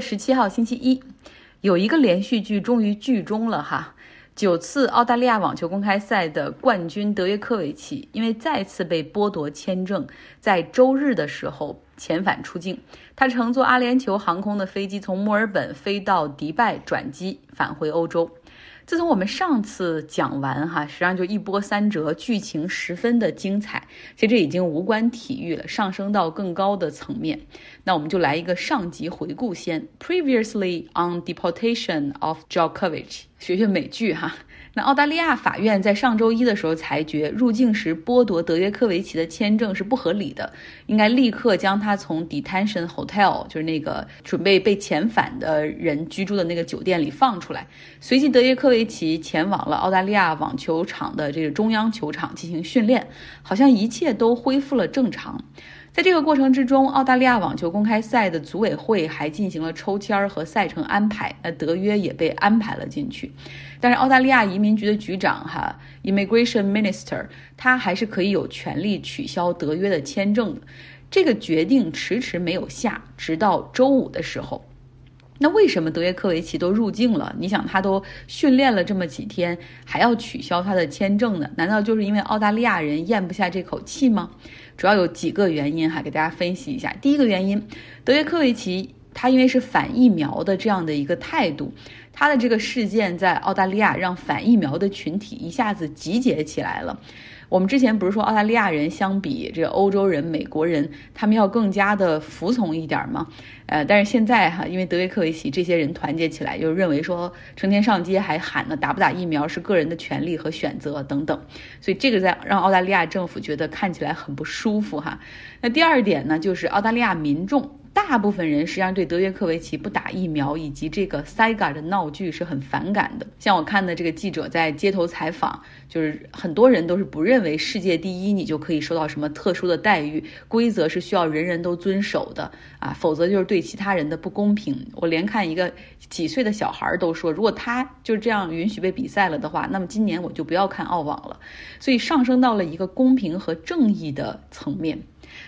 十七号星期一，有一个连续剧终于剧终了哈。九次澳大利亚网球公开赛的冠军德约科维奇，因为再次被剥夺签证，在周日的时候遣返出境。他乘坐阿联酋航空的飞机从墨尔本飞到迪拜转机返回欧洲。自从我们上次讲完哈，实际上就一波三折，剧情十分的精彩。其实这已经无关体育了，上升到更高的层面。那我们就来一个上集回顾先。Previously on deportation of Djokovic，学学美剧哈。那澳大利亚法院在上周一的时候裁决，入境时剥夺德约科维奇的签证是不合理的，应该立刻将他从 detention hotel，就是那个准备被遣返的人居住的那个酒店里放出来。随即，德约科维奇前往了澳大利亚网球场的这个中央球场进行训练，好像一切都恢复了正常。在这个过程之中，澳大利亚网球公开赛的组委会还进行了抽签和赛程安排，那德约也被安排了进去。但是澳大利亚移民局的局长哈，Immigration Minister，他还是可以有权利取消德约的签证的。这个决定迟迟没有下，直到周五的时候。那为什么德约科维奇都入境了？你想他都训练了这么几天，还要取消他的签证呢？难道就是因为澳大利亚人咽不下这口气吗？主要有几个原因哈，给大家分析一下。第一个原因，德约科维奇他因为是反疫苗的这样的一个态度，他的这个事件在澳大利亚让反疫苗的群体一下子集结起来了。我们之前不是说澳大利亚人相比这个欧洲人、美国人，他们要更加的服从一点吗？呃，但是现在哈，因为德约科维奇这些人团结起来，就认为说成天上街还喊呢，打不打疫苗是个人的权利和选择等等，所以这个在让澳大利亚政府觉得看起来很不舒服哈。那第二点呢，就是澳大利亚民众。大部分人实际上对德约科维奇不打疫苗以及这个塞嘎的闹剧是很反感的。像我看的这个记者在街头采访，就是很多人都是不认为世界第一你就可以受到什么特殊的待遇，规则是需要人人都遵守的啊，否则就是对其他人的不公平。我连看一个几岁的小孩都说，如果他就这样允许被比赛了的话，那么今年我就不要看澳网了。所以上升到了一个公平和正义的层面。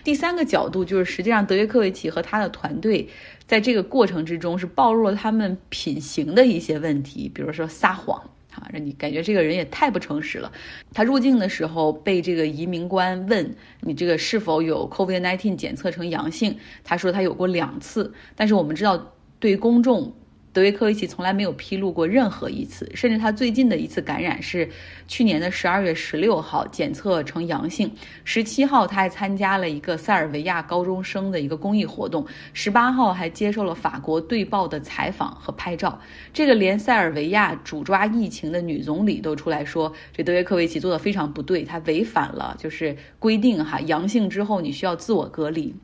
第三个角度就是，实际上德约科维奇和他的团队在这个过程之中是暴露了他们品行的一些问题，比如说撒谎啊，让你感觉这个人也太不诚实了。他入境的时候被这个移民官问你这个是否有 COVID-19 检测成阳性，他说他有过两次，但是我们知道对公众。德约科维奇从来没有披露过任何一次，甚至他最近的一次感染是去年的十二月十六号检测呈阳性，十七号他还参加了一个塞尔维亚高中生的一个公益活动，十八号还接受了法国队报的采访和拍照。这个连塞尔维亚主抓疫情的女总理都出来说，这德约科维奇做的非常不对，他违反了就是规定哈，阳性之后你需要自我隔离。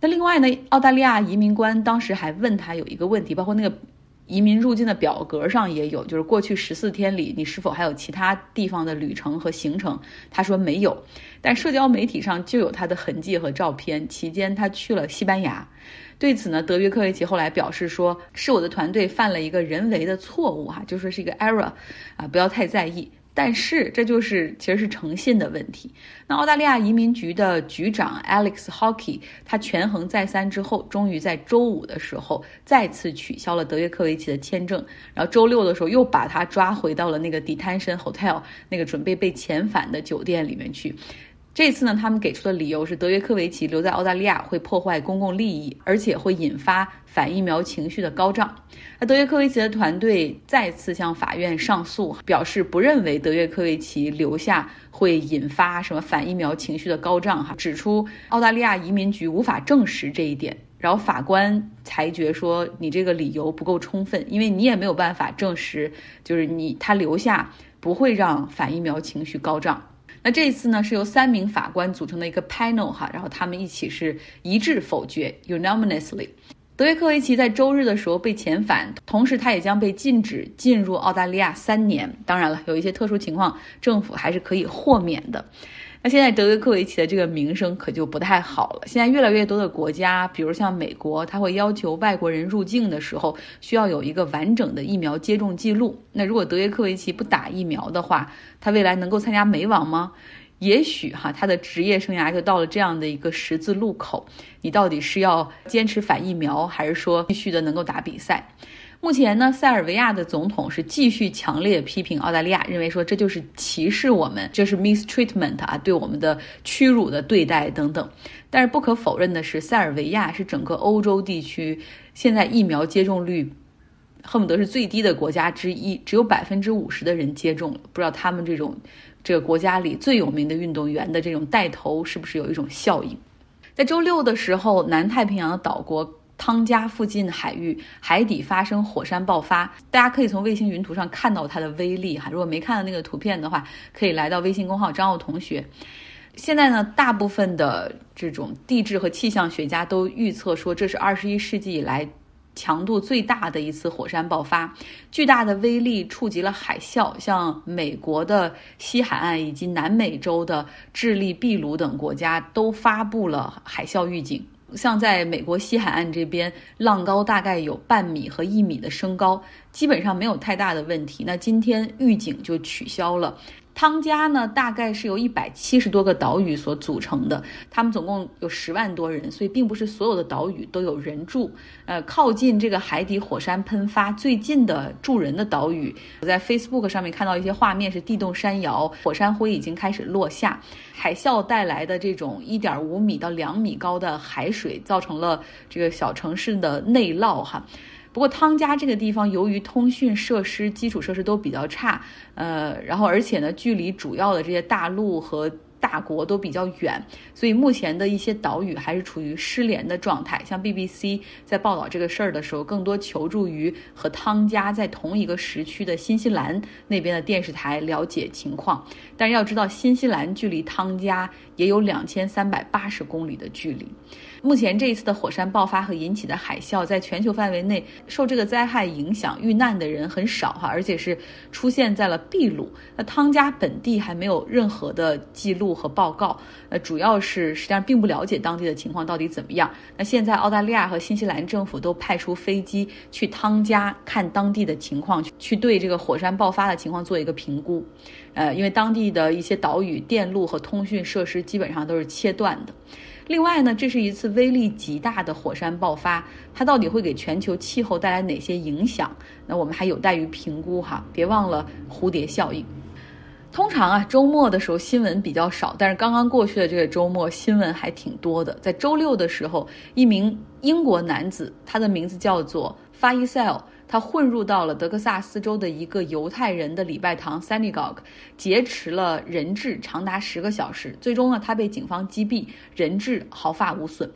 那另外呢，澳大利亚移民官当时还问他有一个问题，包括那个移民入境的表格上也有，就是过去十四天里你是否还有其他地方的旅程和行程？他说没有，但社交媒体上就有他的痕迹和照片，期间他去了西班牙。对此呢，德约科维奇后来表示说，是我的团队犯了一个人为的错误，哈，就说是一个 error，啊，不要太在意。但是这就是其实是诚信的问题。那澳大利亚移民局的局长 Alex Hockey，他权衡再三之后，终于在周五的时候再次取消了德约科维奇的签证。然后周六的时候又把他抓回到了那个 detention hotel 那个准备被遣返的酒店里面去。这次呢，他们给出的理由是德约科维奇留在澳大利亚会破坏公共利益，而且会引发反疫苗情绪的高涨。那德约科维奇的团队再次向法院上诉，表示不认为德约科维奇留下会引发什么反疫苗情绪的高涨，哈，指出澳大利亚移民局无法证实这一点。然后法官裁决说，你这个理由不够充分，因为你也没有办法证实，就是你他留下不会让反疫苗情绪高涨。那这一次呢，是由三名法官组成的一个 panel 哈，然后他们一起是一致否决 unanimously。德约科维奇在周日的时候被遣返，同时他也将被禁止进入澳大利亚三年。当然了，有一些特殊情况，政府还是可以豁免的。那现在德约科维奇的这个名声可就不太好了。现在越来越多的国家，比如像美国，他会要求外国人入境的时候需要有一个完整的疫苗接种记录。那如果德约科维奇不打疫苗的话，他未来能够参加美网吗？也许哈，他的职业生涯就到了这样的一个十字路口，你到底是要坚持反疫苗，还是说继续的能够打比赛？目前呢，塞尔维亚的总统是继续强烈批评澳大利亚，认为说这就是歧视我们，这是 mistreatment 啊，对我们的屈辱的对待等等。但是不可否认的是，塞尔维亚是整个欧洲地区现在疫苗接种率恨不得是最低的国家之一，只有百分之五十的人接种了。不知道他们这种这个国家里最有名的运动员的这种带头是不是有一种效应？在周六的时候，南太平洋的岛国。汤加附近海域海底发生火山爆发，大家可以从卫星云图上看到它的威力哈。如果没看到那个图片的话，可以来到微信公号张奥同学。现在呢，大部分的这种地质和气象学家都预测说，这是二十一世纪以来强度最大的一次火山爆发，巨大的威力触及了海啸，像美国的西海岸以及南美洲的智利、秘鲁等国家都发布了海啸预警。像在美国西海岸这边，浪高大概有半米和一米的升高，基本上没有太大的问题。那今天预警就取消了。汤加呢，大概是由一百七十多个岛屿所组成的，他们总共有十万多人，所以并不是所有的岛屿都有人住。呃，靠近这个海底火山喷发最近的住人的岛屿，我在 Facebook 上面看到一些画面，是地动山摇，火山灰已经开始落下，海啸带来的这种一点五米到两米高的海水，造成了这个小城市的内涝哈。不过汤加这个地方，由于通讯设施、基础设施都比较差，呃，然后而且呢，距离主要的这些大陆和。大国都比较远，所以目前的一些岛屿还是处于失联的状态。像 BBC 在报道这个事儿的时候，更多求助于和汤加在同一个时区的新西兰那边的电视台了解情况。但是要知道，新西兰距离汤加也有两千三百八十公里的距离。目前这一次的火山爆发和引起的海啸，在全球范围内受这个灾害影响遇难的人很少哈，而且是出现在了秘鲁。那汤加本地还没有任何的记录。和报告，呃，主要是实际上并不了解当地的情况到底怎么样。那现在澳大利亚和新西兰政府都派出飞机去汤加看当地的情况，去对这个火山爆发的情况做一个评估。呃，因为当地的一些岛屿电路和通讯设施基本上都是切断的。另外呢，这是一次威力极大的火山爆发，它到底会给全球气候带来哪些影响？那我们还有待于评估哈。别忘了蝴蝶效应。通常啊，周末的时候新闻比较少，但是刚刚过去的这个周末新闻还挺多的。在周六的时候，一名英国男子，他的名字叫做 Faisal，他混入到了德克萨斯州的一个犹太人的礼拜堂 Synagogue，劫持了人质长达十个小时，最终呢，他被警方击毙，人质毫发无损。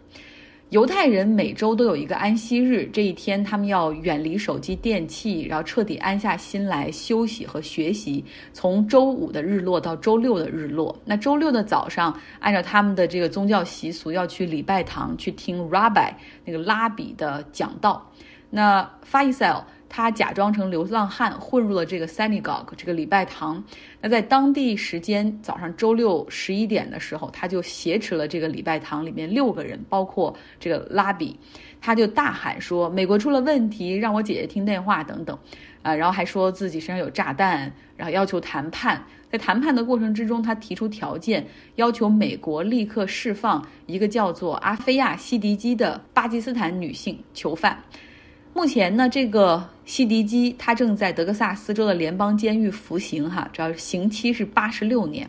犹太人每周都有一个安息日，这一天他们要远离手机电器，然后彻底安下心来休息和学习。从周五的日落到周六的日落，那周六的早上，按照他们的这个宗教习俗，要去礼拜堂去听 Rabbi 那个拉比的讲道。那 Faisal。他假装成流浪汉混入了这个 synagogue 这个礼拜堂。那在当地时间早上周六十一点的时候，他就挟持了这个礼拜堂里面六个人，包括这个拉比。他就大喊说：“美国出了问题，让我姐姐听电话等等。”啊，然后还说自己身上有炸弹，然后要求谈判。在谈判的过程之中，他提出条件，要求美国立刻释放一个叫做阿菲亚·西迪基的巴基斯坦女性囚犯。目前呢，这个西迪基他正在德克萨斯州的联邦监狱服刑，哈，主要刑期是八十六年。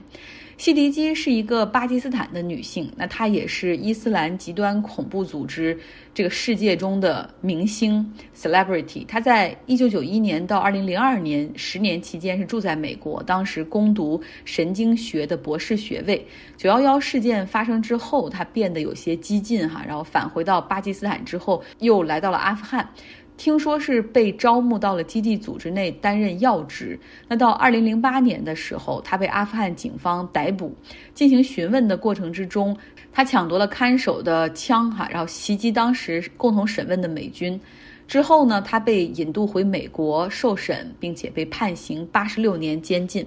西迪基是一个巴基斯坦的女性，那她也是伊斯兰极端恐怖组织这个世界中的明星 celebrity。她在一九九一年到二零零二年十年期间是住在美国，当时攻读神经学的博士学位。九幺幺事件发生之后，她变得有些激进哈，然后返回到巴基斯坦之后，又来到了阿富汗。听说是被招募到了基地组织内担任要职。那到二零零八年的时候，他被阿富汗警方逮捕，进行询问的过程之中，他抢夺了看守的枪，哈，然后袭击当时共同审问的美军。之后呢，他被引渡回美国受审，并且被判刑八十六年监禁。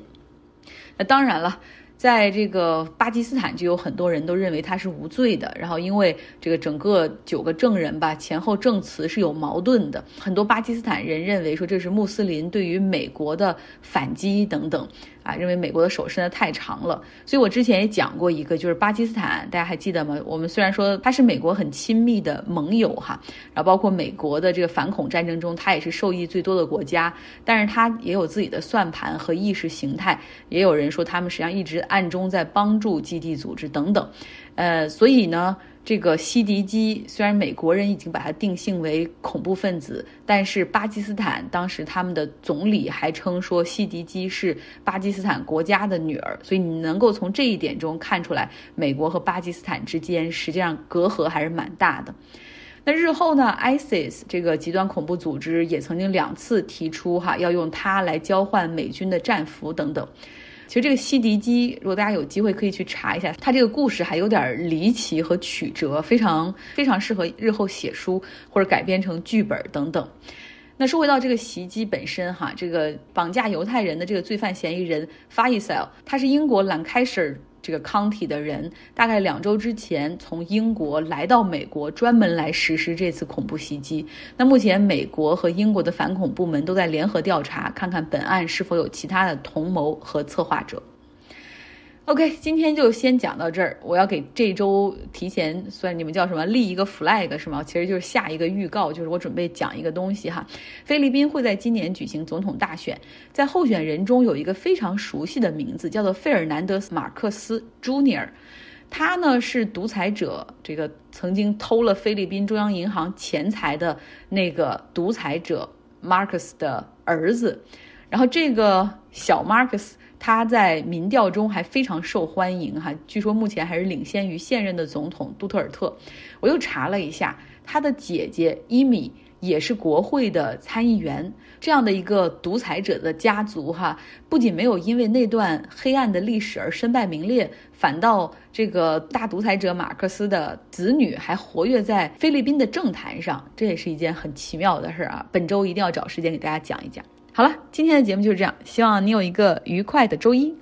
那当然了。在这个巴基斯坦就有很多人都认为他是无罪的，然后因为这个整个九个证人吧前后证词是有矛盾的，很多巴基斯坦人认为说这是穆斯林对于美国的反击等等，啊，认为美国的手伸得太长了。所以我之前也讲过一个，就是巴基斯坦，大家还记得吗？我们虽然说他是美国很亲密的盟友哈，然后包括美国的这个反恐战争中，他也是受益最多的国家，但是他也有自己的算盘和意识形态，也有人说他们实际上一直。暗中在帮助基地组织等等，呃，所以呢，这个西迪基虽然美国人已经把它定性为恐怖分子，但是巴基斯坦当时他们的总理还称说西迪基是巴基斯坦国家的女儿，所以你能够从这一点中看出来，美国和巴基斯坦之间实际上隔阂还是蛮大的。那日后呢，ISIS 这个极端恐怖组织也曾经两次提出哈要用它来交换美军的战俘等等。其实这个西迪基，如果大家有机会可以去查一下，它这个故事还有点离奇和曲折，非常非常适合日后写书或者改编成剧本等等。那说回到这个袭击本身哈，这个绑架犹太人的这个罪犯嫌疑人 Faisal，他是英国兰开始这个康体的人，大概两周之前从英国来到美国，专门来实施这次恐怖袭击。那目前美国和英国的反恐部门都在联合调查，看看本案是否有其他的同谋和策划者。OK，今天就先讲到这儿。我要给这周提前算你们叫什么立一个 flag 是吗？其实就是下一个预告，就是我准备讲一个东西哈。菲律宾会在今年举行总统大选，在候选人中有一个非常熟悉的名字，叫做费尔南德斯·马克斯 Jr.，他呢是独裁者，这个曾经偷了菲律宾中央银行钱财的那个独裁者 Marcus 的儿子。然后这个小 Marcus。他在民调中还非常受欢迎哈，据说目前还是领先于现任的总统杜特尔特。我又查了一下，他的姐姐伊米也是国会的参议员。这样的一个独裁者的家族哈，不仅没有因为那段黑暗的历史而身败名裂，反倒这个大独裁者马克思的子女还活跃在菲律宾的政坛上，这也是一件很奇妙的事儿啊。本周一定要找时间给大家讲一讲。好了，今天的节目就是这样，希望你有一个愉快的周一。